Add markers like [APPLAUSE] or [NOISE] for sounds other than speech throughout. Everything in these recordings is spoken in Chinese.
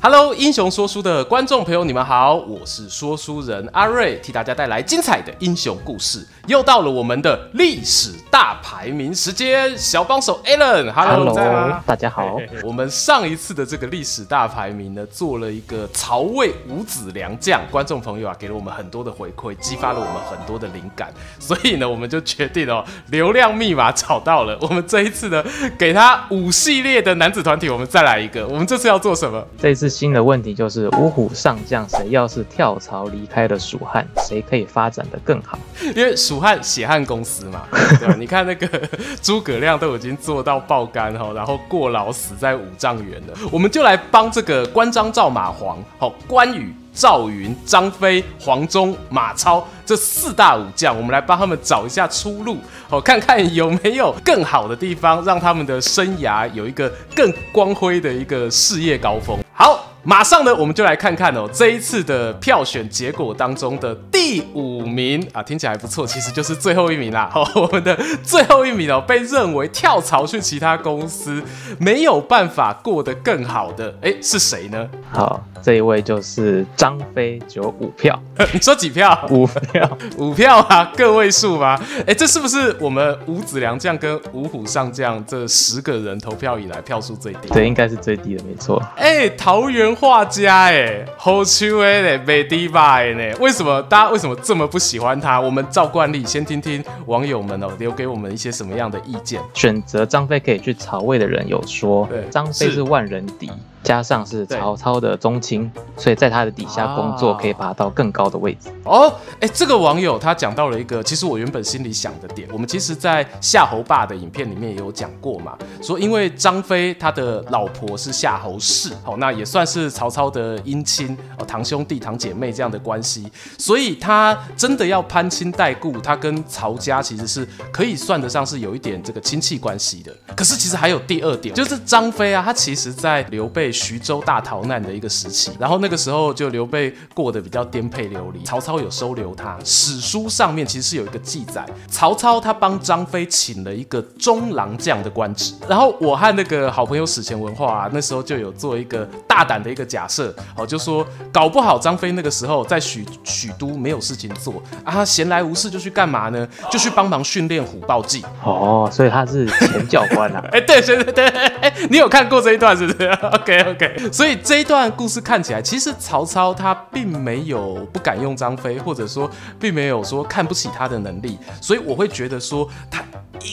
Hello，英雄说书的观众朋友，你们好，我是说书人阿瑞，替大家带来精彩的英雄故事。又到了我们的历史大排名时间，小帮手 Alan，Hello，大家好。[LAUGHS] 我们上一次的这个历史大排名呢，做了一个曹魏五子良将，观众朋友啊，给了我们很多的回馈，激发了我们很多的灵感，所以呢，我们就决定哦，流量密码找到了，我们这一次呢，给他五系列的男子团体，我们再来一个。我们这次要做什么？这次新的问题就是五虎上将，谁要是跳槽离开了蜀汉，谁可以发展的更好？因为蜀。汉血汗公司嘛，[LAUGHS] 对吧？你看那个诸葛亮都已经做到爆肝哈，然后过劳死在五丈原了，我们就来帮这个关张赵马黄，好，关羽、赵云、张飞、黄忠、马超这四大武将，我们来帮他们找一下出路，好，看看有没有更好的地方，让他们的生涯有一个更光辉的一个事业高峰。好。马上呢，我们就来看看哦，这一次的票选结果当中的第五名啊，听起来还不错，其实就是最后一名啦。好，[LAUGHS] 我们的最后一名哦，被认为跳槽去其他公司没有办法过得更好的，哎，是谁呢？好，这一位就是张飞，只有五票。[LAUGHS] 你说几票？五票，[LAUGHS] 五票啊，个位数吗？哎，这是不是我们五子良将跟五虎上将这十个人投票以来票数最低？对，应该是最低的，没错。哎，桃园。画家哎，好球哎嘞，没迪吧哎呢？为什么大家为什么这么不喜欢他？我们照惯例先听听网友们哦，留给我们一些什么样的意见。选择张飞可以去曹魏的人有说，张飞是万人敌。加上是曹操的宗亲，所以在他的底下工作可以爬到更高的位置。哦，哎，这个网友他讲到了一个，其实我原本心里想的点。我们其实，在夏侯霸的影片里面也有讲过嘛，说因为张飞他的老婆是夏侯氏，哦，那也算是曹操的姻亲哦，堂兄弟、堂姐妹这样的关系，所以他真的要攀亲带故，他跟曹家其实是可以算得上是有一点这个亲戚关系的。可是其实还有第二点，就是张飞啊，他其实在刘备。徐州大逃难的一个时期，然后那个时候就刘备过得比较颠沛流离，曹操有收留他。史书上面其实是有一个记载，曹操他帮张飞请了一个中郎将的官职。然后我和那个好朋友史前文化啊，那时候就有做一个大胆的一个假设，哦，就说搞不好张飞那个时候在许许都没有事情做啊，他闲来无事就去干嘛呢？就去帮忙训练虎豹骑。哦，所以他是前教官啊？[LAUGHS] 哎，对对对对，哎，你有看过这一段是不是？[LAUGHS] OK。OK，所以这一段故事看起来，其实曹操他并没有不敢用张飞，或者说并没有说看不起他的能力，所以我会觉得说他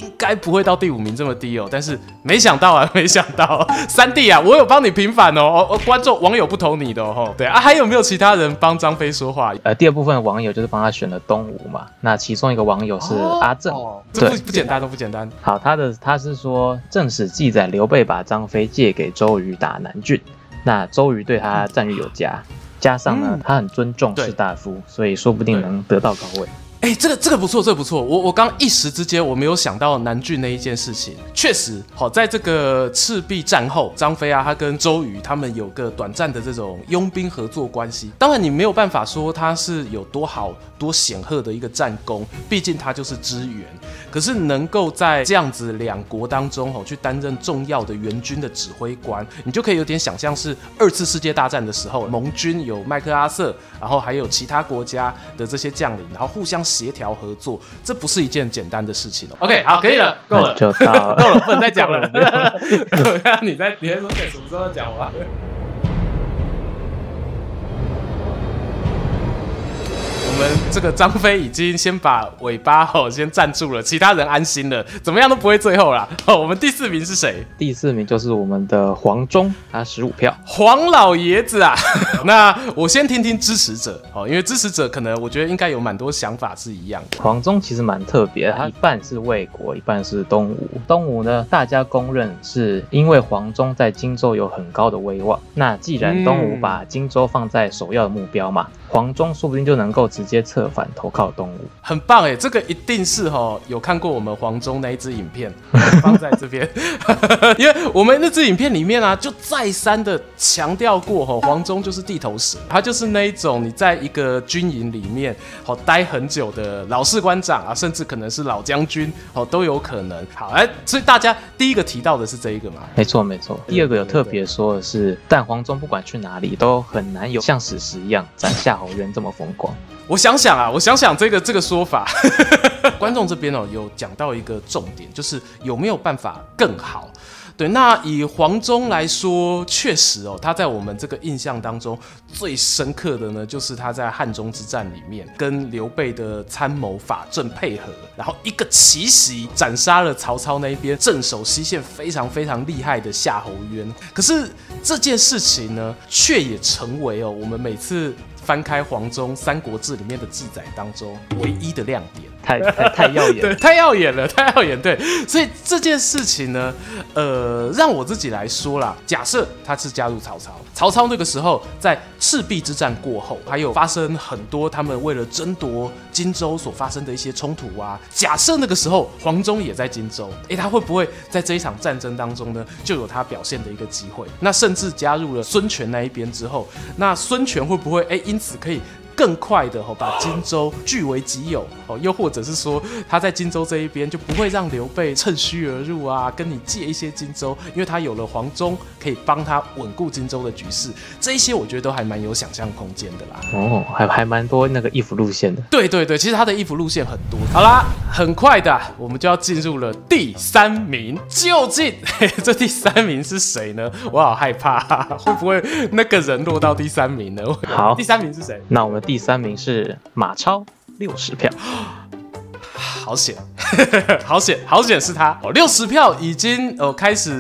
应该不会到第五名这么低哦。但是没想到啊，没想到 [LAUGHS] 三弟啊，我有帮你平反哦。哦，观众网友不投你的哦。对啊，还有没有其他人帮张飞说话？呃，第二部分网友就是帮他选了东吴嘛。那其中一个网友是阿正，哦、这，不不简单，都不简单。好，他的他是说正史记载刘备把张飞借给周瑜打南郡。那周瑜对他赞誉有加，加上呢，他很尊重士大夫，所以说不定能得到高位。哎，这个这个不错，这个不错。我我刚一时之间我没有想到南郡那一件事情，确实好，在这个赤壁战后，张飞啊，他跟周瑜他们有个短暂的这种佣兵合作关系。当然，你没有办法说他是有多好多显赫的一个战功，毕竟他就是支援。可是能够在这样子两国当中哦，去担任重要的援军的指挥官，你就可以有点想象是二次世界大战的时候，盟军有麦克阿瑟，然后还有其他国家的这些将领，然后互相协调合作，这不是一件简单的事情哦。OK，好，可以了，够了，够了，[LAUGHS] 够了，不能再讲了。[LAUGHS] 你在，你在说什么时候讲完？们这个张飞已经先把尾巴吼先站住了，其他人安心了，怎么样都不会最后啦。[LAUGHS] 哦，我们第四名是谁？第四名就是我们的黄忠，他十五票。黄老爷子啊，[LAUGHS] 那我先听听支持者哦，因为支持者可能我觉得应该有蛮多想法是一样的。黄忠其实蛮特别，他一半是魏国，一半是东吴。东吴呢，大家公认是因为黄忠在荆州有很高的威望。那既然东吴把荆州放在首要的目标嘛。黄忠说不定就能够直接策反投靠东吴，很棒哎！这个一定是哈有看过我们黄忠那一支影片 [LAUGHS] 放在这边，[LAUGHS] 因为我们那支影片里面啊，就再三的强调过哈，黄忠就是地头蛇，他就是那一种你在一个军营里面好待很久的老士官长啊，甚至可能是老将军哦都有可能。好，哎，所以大家第一个提到的是这一个嘛？没错没错。第二个有特别说的是，但黄忠不管去哪里都很难有像史实一样斩夏侯渊这么风光。我想想啊，我想想这个这个说法，[LAUGHS] 观众这边哦有讲到一个重点，就是有没有办法更好。对，那以黄忠来说，确实哦，他在我们这个印象当中最深刻的呢，就是他在汉中之战里面跟刘备的参谋法正配合，然后一个奇袭斩杀了曹操那一边镇守西线非常非常厉害的夏侯渊。可是这件事情呢，却也成为哦我们每次翻开黄忠《三国志》里面的记载当中唯一的亮点。太太太耀眼，[LAUGHS] 对，太耀眼了，[LAUGHS] 太耀眼，对，所以这件事情呢，呃，让我自己来说啦，假设他是加入曹操，曹操那个时候在赤壁之战过后，还有发生很多他们为了争夺荆州所发生的一些冲突啊，假设那个时候黄忠也在荆州，诶，他会不会在这一场战争当中呢，就有他表现的一个机会？那甚至加入了孙权那一边之后，那孙权会不会诶，因因此可以？更快的哦，把荆州据为己有哦，又或者是说他在荆州这一边就不会让刘备趁虚而入啊，跟你借一些荆州，因为他有了黄忠可以帮他稳固荆州的局势，这一些我觉得都还蛮有想象空间的啦。哦，还还蛮多那个衣服路线的。对对对，其实他的衣服路线很多。好啦，很快的，我们就要进入了第三名，究竟嘿这第三名是谁呢？我好害怕，会不会那个人落到第三名呢？好，第三名是谁？那我们。第三名是马超，六十票。好险，[LAUGHS] 好险，好险是他哦！六十票已经呃开始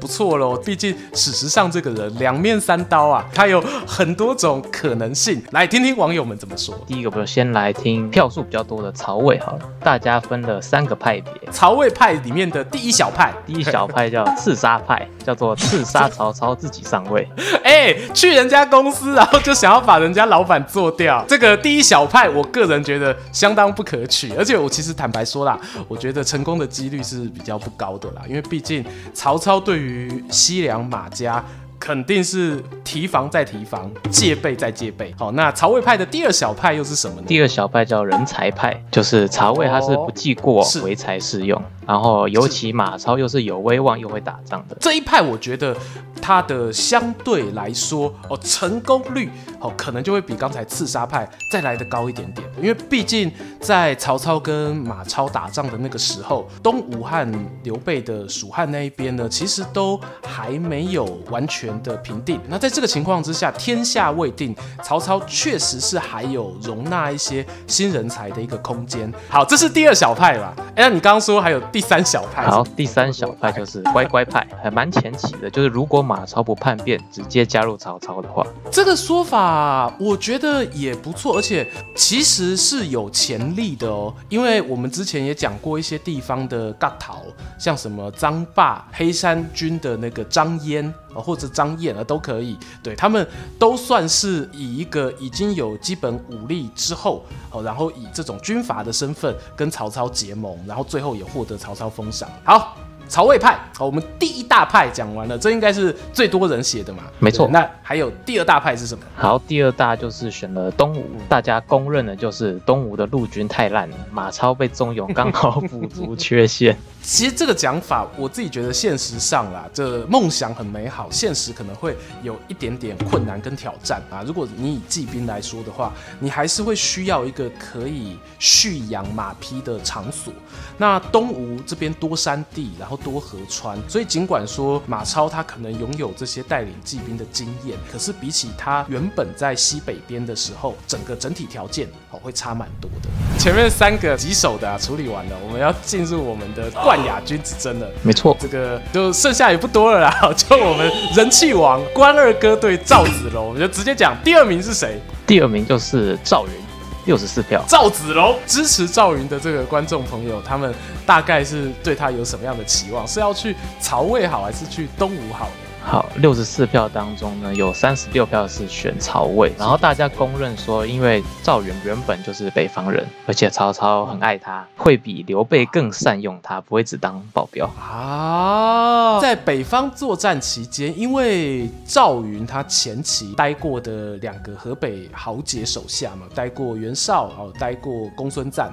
不错了。毕竟史实上这个人两面三刀啊，他有很多种可能性。来听听网友们怎么说。第一个，我们先来听票数比较多的曹魏好了。大家分了三个派别，曹魏派里面的第一小派，第一小派叫刺杀派，[LAUGHS] 叫做刺杀曹操自己上位。[LAUGHS] 哎，去人家公司，然后就想要把人家老板做掉。这个第一小派，我个人觉得相当不可取，而且我其实坦白说啦，我觉得成功的几率是比较不高的啦，因为毕竟曹操对于西凉马家。肯定是提防再提防，戒备再戒备。好，那曹魏派的第二小派又是什么呢？第二小派叫人才派，就是曹魏他是不计过唯才是用，然后尤其马超又是有威望又会打仗的这一派，我觉得他的相对来说哦成功率哦可能就会比刚才刺杀派再来得高一点点，因为毕竟在曹操跟马超打仗的那个时候，东吴和刘备的蜀汉那一边呢，其实都还没有完全。的平定，那在这个情况之下，天下未定，曹操确实是还有容纳一些新人才的一个空间。好，这是第二小派吧？哎，那你刚刚说还有第三小派？好，第三小派就是乖乖派，还蛮前期的。就是如果马超不叛变，直接加入曹操的话，这个说法我觉得也不错，而且其实是有潜力的哦。因为我们之前也讲过一些地方的角头，像什么张霸、黑山军的那个张鄢。或者张燕啊都可以，对，他们都算是以一个已经有基本武力之后，哦，然后以这种军阀的身份跟曹操结盟，然后最后也获得曹操封赏。好。曹魏派，好，我们第一大派讲完了，这应该是最多人写的嘛？没错。那还有第二大派是什么？好，第二大就是选了东吴，大家公认的就是东吴的陆军太烂了，马超被重用刚好补足缺陷。其实这个讲法，我自己觉得现实上啦，这梦想很美好，现实可能会有一点点困难跟挑战啊。如果你以骑兵来说的话，你还是会需要一个可以蓄养马匹的场所。那东吴这边多山地，然后多河川，所以尽管说马超他可能拥有这些带领骑兵的经验，可是比起他原本在西北边的时候，整个整体条件哦会差蛮多的。前面三个棘手的处理完了，我们要进入我们的冠亚军之争了。没错，这个就剩下也不多了啦，[LAUGHS] 就我们人气王关二哥对赵子龙，我们就直接讲第二名是谁？第二名就是赵云。六十四票，赵子龙支持赵云的这个观众朋友，他们大概是对他有什么样的期望？是要去曹魏好，还是去东吴好呢？好，六十四票当中呢，有三十六票是选曹魏，然后大家公认说，因为赵云原本就是北方人，而且曹操很爱他，会比刘备更善用他，不会只当保镖啊。在北方作战期间，因为赵云他前期待过的两个河北豪杰手下嘛，待过袁绍，哦，待过公孙瓒。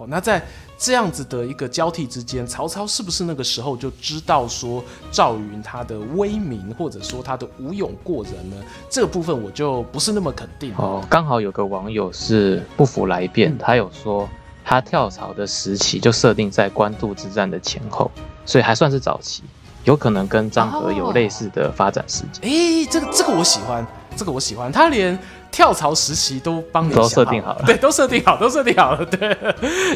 好，那在这样子的一个交替之间，曹操是不是那个时候就知道说赵云他的威名，或者说他的武勇过人呢？这个部分我就不是那么肯定哦。刚好有个网友是不服来辩，嗯、他有说他跳槽的时期就设定在官渡之战的前后，所以还算是早期，有可能跟张合有类似的发展时间。哎、哦，这个这个我喜欢，这个我喜欢，他连。跳槽时期都帮你都设定好了，对，都设定好，都设定好了，对，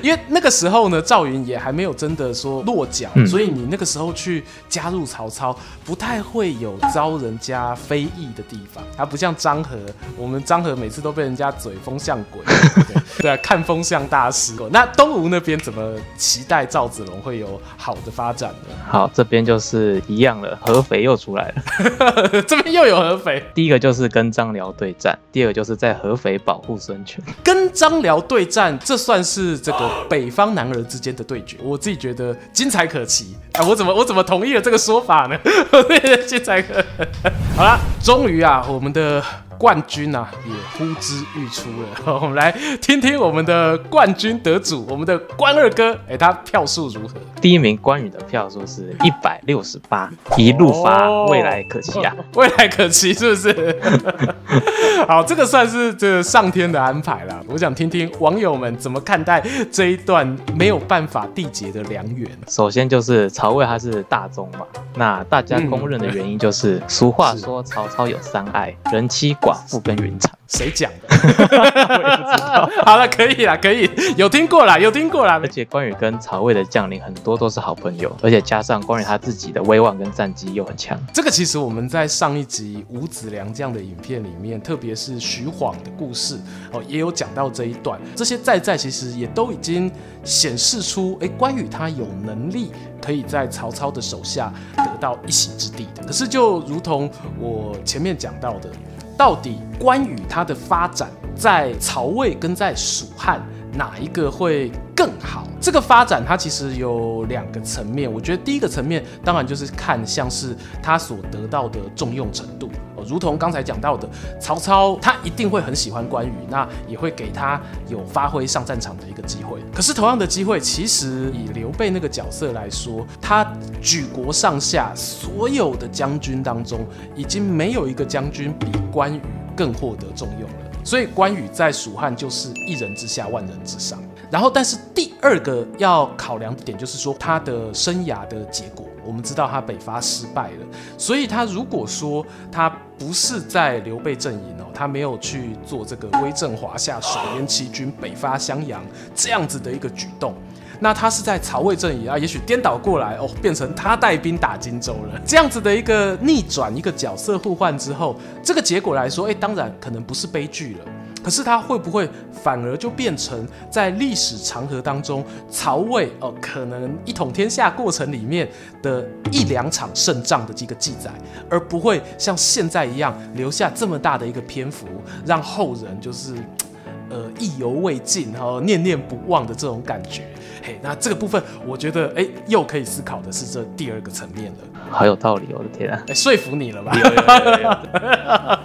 因为那个时候呢，赵云也还没有真的说落脚，嗯、所以你那个时候去加入曹操，不太会有遭人家非议的地方。他不像张郃，我们张郃每次都被人家嘴风向鬼，对，对啊，[LAUGHS] 看风向大师。那东吴那边怎么期待赵子龙会有好的发展呢？好，这边就是一样了，合肥又出来了，[LAUGHS] 这边又有合肥。第一个就是跟张辽对战，第二就是在合肥保护孙权，[LAUGHS] 跟张辽对战，这算是这个北方男儿之间的对决。我自己觉得精彩可期。啊，我怎么我怎么同意了这个说法呢？[LAUGHS] 精彩可。好了，终于啊，我们的。冠军啊，也呼之欲出了。[LAUGHS] 我们来听听我们的冠军得主，我们的关二哥，哎，他票数如何？第一名关羽的票数是一百六十八，一路发，未来可期啊！[LAUGHS] 未来可期是不是？[LAUGHS] 好，这个算是这上天的安排啦。我想听听网友们怎么看待这一段没有办法缔结的良缘。首先就是曹魏他是大宗嘛，那大家公认的原因就是，嗯、俗话说曹操有三爱，人妻。寡妇跟云长，谁讲的？[LAUGHS] 我也不知道。好了，可以了，可以，有听过啦，有听过啦。而且关羽跟曹魏的将领很多都是好朋友，而且加上关羽他自己的威望跟战绩又很强。这个其实我们在上一集吴子良这样的影片里面，特别是徐晃的故事哦，也有讲到这一段。这些在在其实也都已经显示出，哎，关羽他有能力可以在曹操的手下得到一席之地的。可是就如同我前面讲到的。到底关羽他的发展在曹魏跟在蜀汉哪一个会更好？这个发展它其实有两个层面，我觉得第一个层面当然就是看像是他所得到的重用程度。哦如同刚才讲到的，曹操他一定会很喜欢关羽，那也会给他有发挥上战场的一个机会。可是同样的机会，其实以刘备那个角色来说，他举国上下所有的将军当中，已经没有一个将军比关羽更获得重用了。所以关羽在蜀汉就是一人之下，万人之上。然后，但是第二个要考量的点就是说他的生涯的结果。我们知道他北伐失败了，所以他如果说他不是在刘备阵营哦，他没有去做这个威震华夏、水淹七军、北伐襄阳这样子的一个举动，那他是在曹魏阵营啊，也许颠倒过来哦，变成他带兵打荆州了，这样子的一个逆转，一个角色互换之后，这个结果来说，哎，当然可能不是悲剧了。可是他会不会反而就变成在历史长河当中，曹魏哦、可能一统天下过程里面的一两场胜仗的这个记载，而不会像现在一样留下这么大的一个篇幅，让后人就是呃意犹未尽，然后念念不忘的这种感觉。嘿，那这个部分我觉得哎，又可以思考的是这第二个层面了。好有道理，我的天啊！哎，说服你了吧？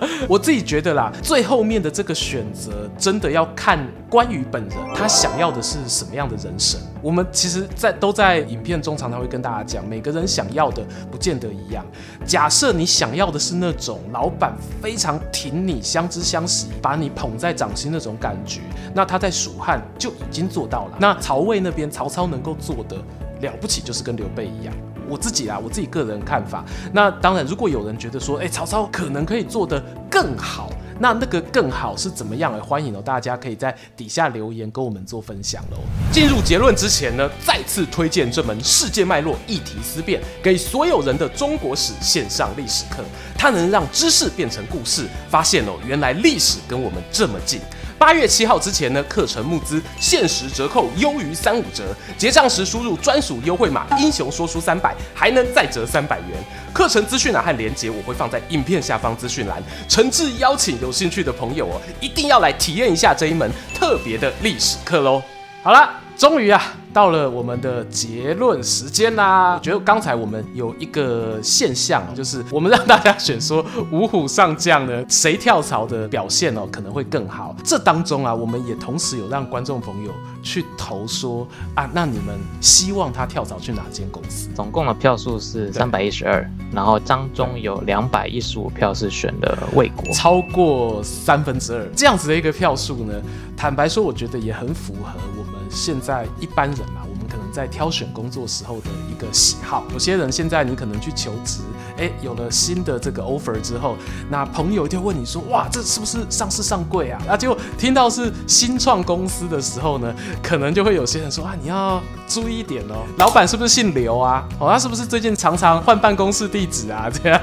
[LAUGHS] 我自己觉得啦，最后面的这个选择真的要看关羽本人，他想要的是什么样的人生。我们其实，在都在影片中常常会跟大家讲，每个人想要的不见得一样。假设你想要的是那种老板非常挺你、相知相惜、把你捧在掌心那种感觉，那他在蜀汉就已经做到了。那曹魏那边。曹操能够做的了不起，就是跟刘备一样。我自己啊，我自己个人看法。那当然，如果有人觉得说，哎，曹操可能可以做得更好，那那个更好是怎么样？哎，欢迎哦，大家可以在底下留言跟我们做分享喽。进入结论之前呢，再次推荐这门世界脉络议题思辨给所有人的中国史线上历史课，它能让知识变成故事，发现哦，原来历史跟我们这么近。八月七号之前呢，课程募资限时折扣优于三五折，结账时输入专属优惠码“英雄说书三百”，还能再折三百元。课程资讯栏和链接我会放在影片下方资讯栏，诚挚邀请有兴趣的朋友哦，一定要来体验一下这一门特别的历史课喽。好了，终于啊。到了我们的结论时间啦！我觉得刚才我们有一个现象，就是我们让大家选说五虎上将呢，谁跳槽的表现哦可能会更好。这当中啊，我们也同时有让观众朋友去投说啊，那你们希望他跳槽去哪间公司？总共的票数是三百一十二，然后当中有两百一十五票是选的魏国，超过三分之二这样子的一个票数呢，坦白说，我觉得也很符合我们现在一般人嘛，我们可能在挑选工作时候的一个喜好。有些人现在你可能去求职，哎，有了新的这个 offer 之后，那朋友就问你说，哇，这是不是上市上柜啊？然后结果听到是新创公司的时候呢，可能就会有些人说啊，你要注意一点哦，老板是不是姓刘啊？哦，他是不是最近常常换办公室地址啊？这样。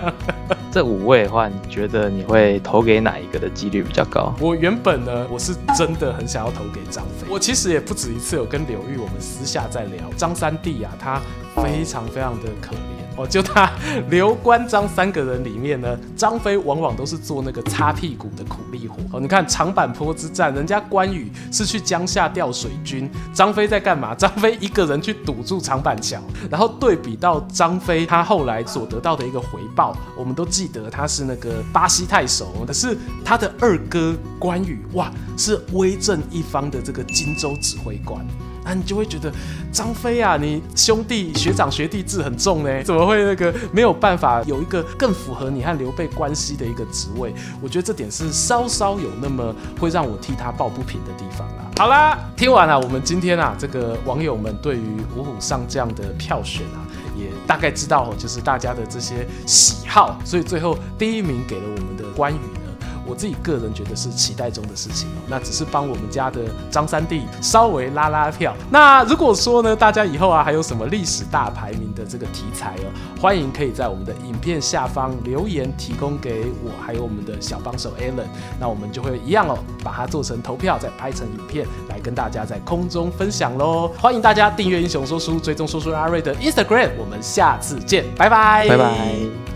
这五位的话，你觉得你会投给哪一个的几率比较高？我原本呢，我是真的很想要投给张飞。我其实也不止一次有跟刘玉我们私下在聊张三弟啊，他非常非常的可怜。哦，就他刘关张三个人里面呢，张飞往往都是做那个擦屁股的苦力活。哦，你看长坂坡之战，人家关羽是去江夏调水军，张飞在干嘛？张飞一个人去堵住长板桥，然后对比到张飞他后来所得到的一个回报，我们都记得他是那个巴西太守，可是他的二哥关羽哇，是威震一方的这个荆州指挥官。那你就会觉得张飞啊，你兄弟学长学弟制很重呢，怎么会那个没有办法有一个更符合你和刘备关系的一个职位？我觉得这点是稍稍有那么会让我替他抱不平的地方啦。好啦，听完了我们今天啊，这个网友们对于五虎上将的票选啊，也大概知道就是大家的这些喜好，所以最后第一名给了我们的关羽。我自己个人觉得是期待中的事情哦，那只是帮我们家的张三弟稍微拉拉票。那如果说呢，大家以后啊还有什么历史大排名的这个题材哦，欢迎可以在我们的影片下方留言提供给我，还有我们的小帮手 Alan，那我们就会一样哦，把它做成投票，再拍成影片来跟大家在空中分享喽。欢迎大家订阅英雄说书，追踪说书阿瑞的 Instagram，我们下次见，拜拜，拜拜。